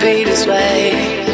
be this way?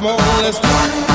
Come on, let's talk.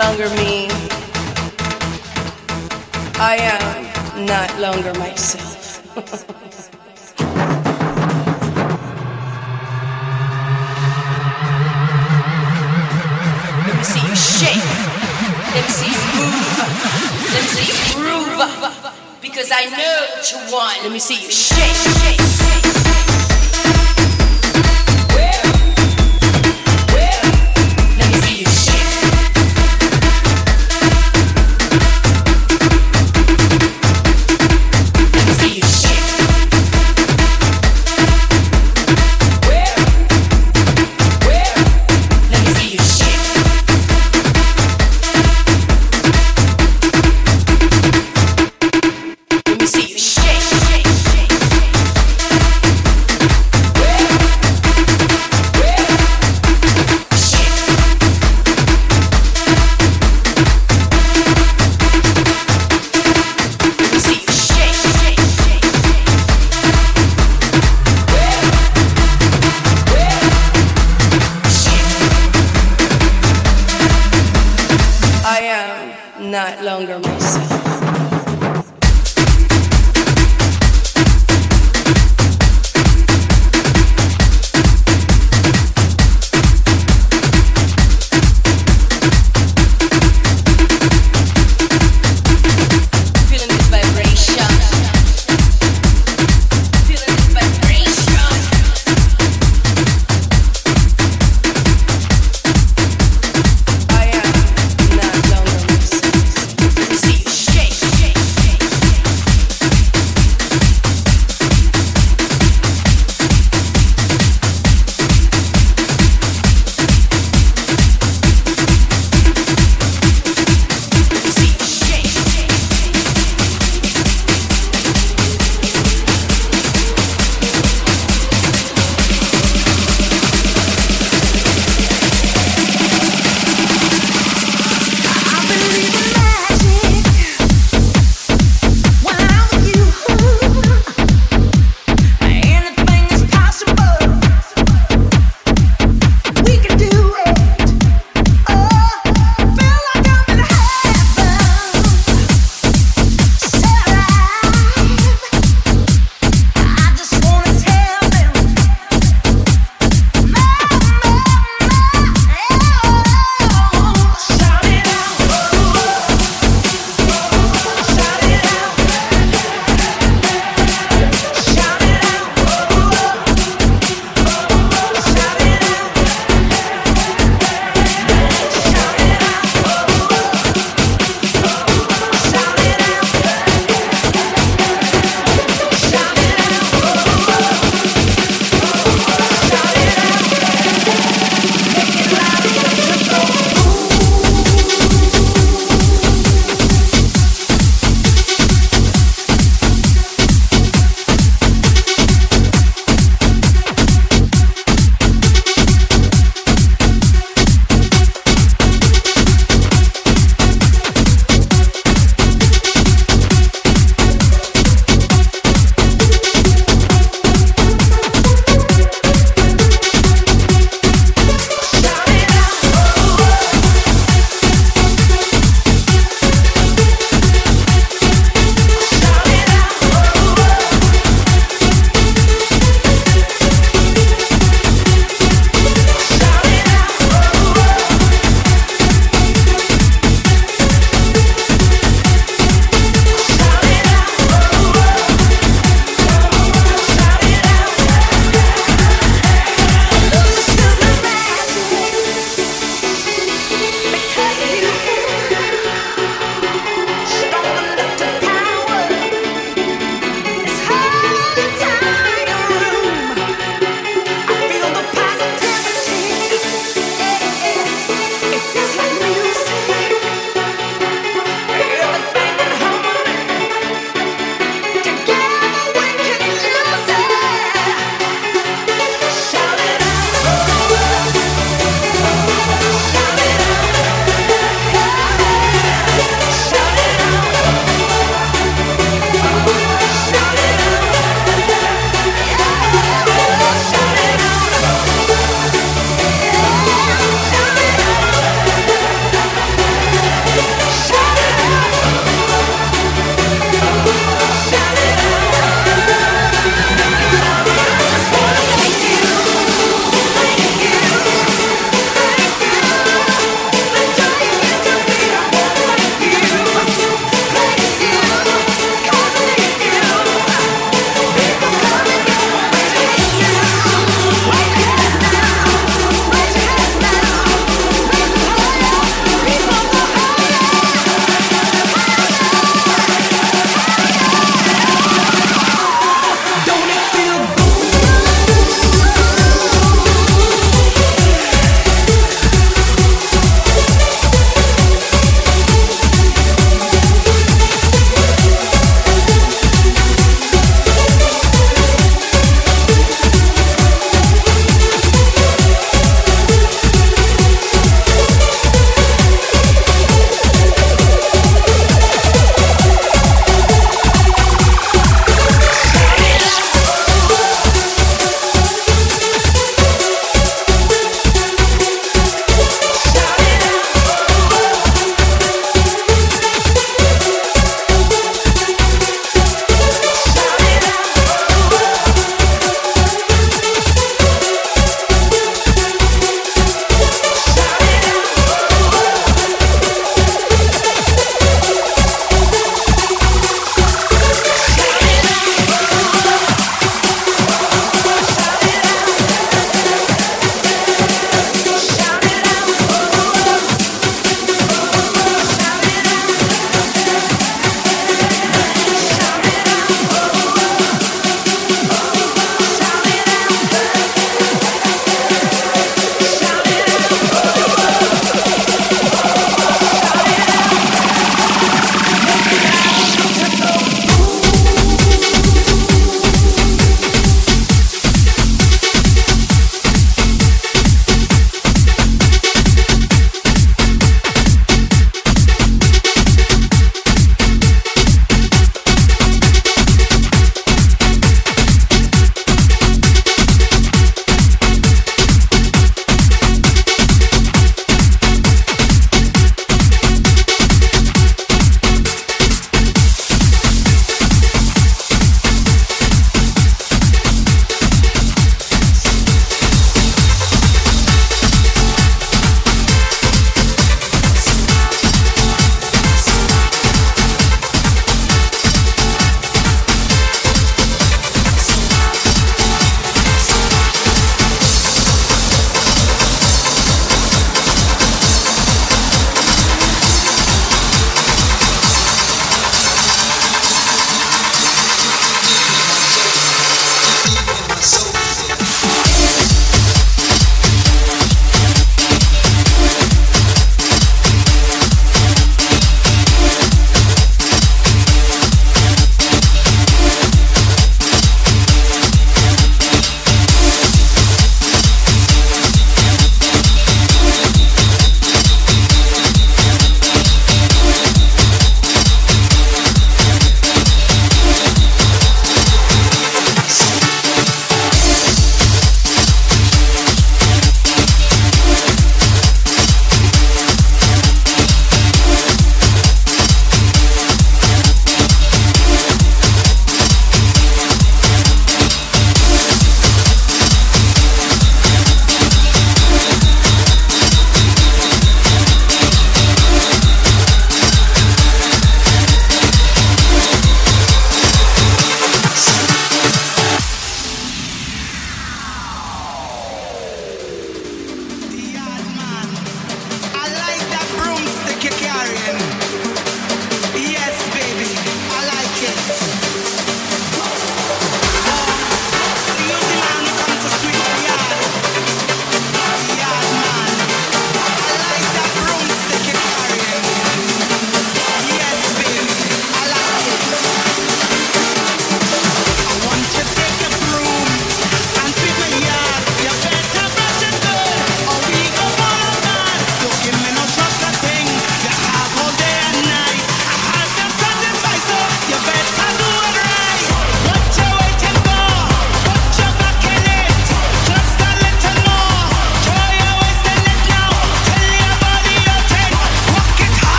longer me. I am not longer myself. Because I know what you want. Let me see you shake, shake, shake.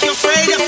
Just a little more.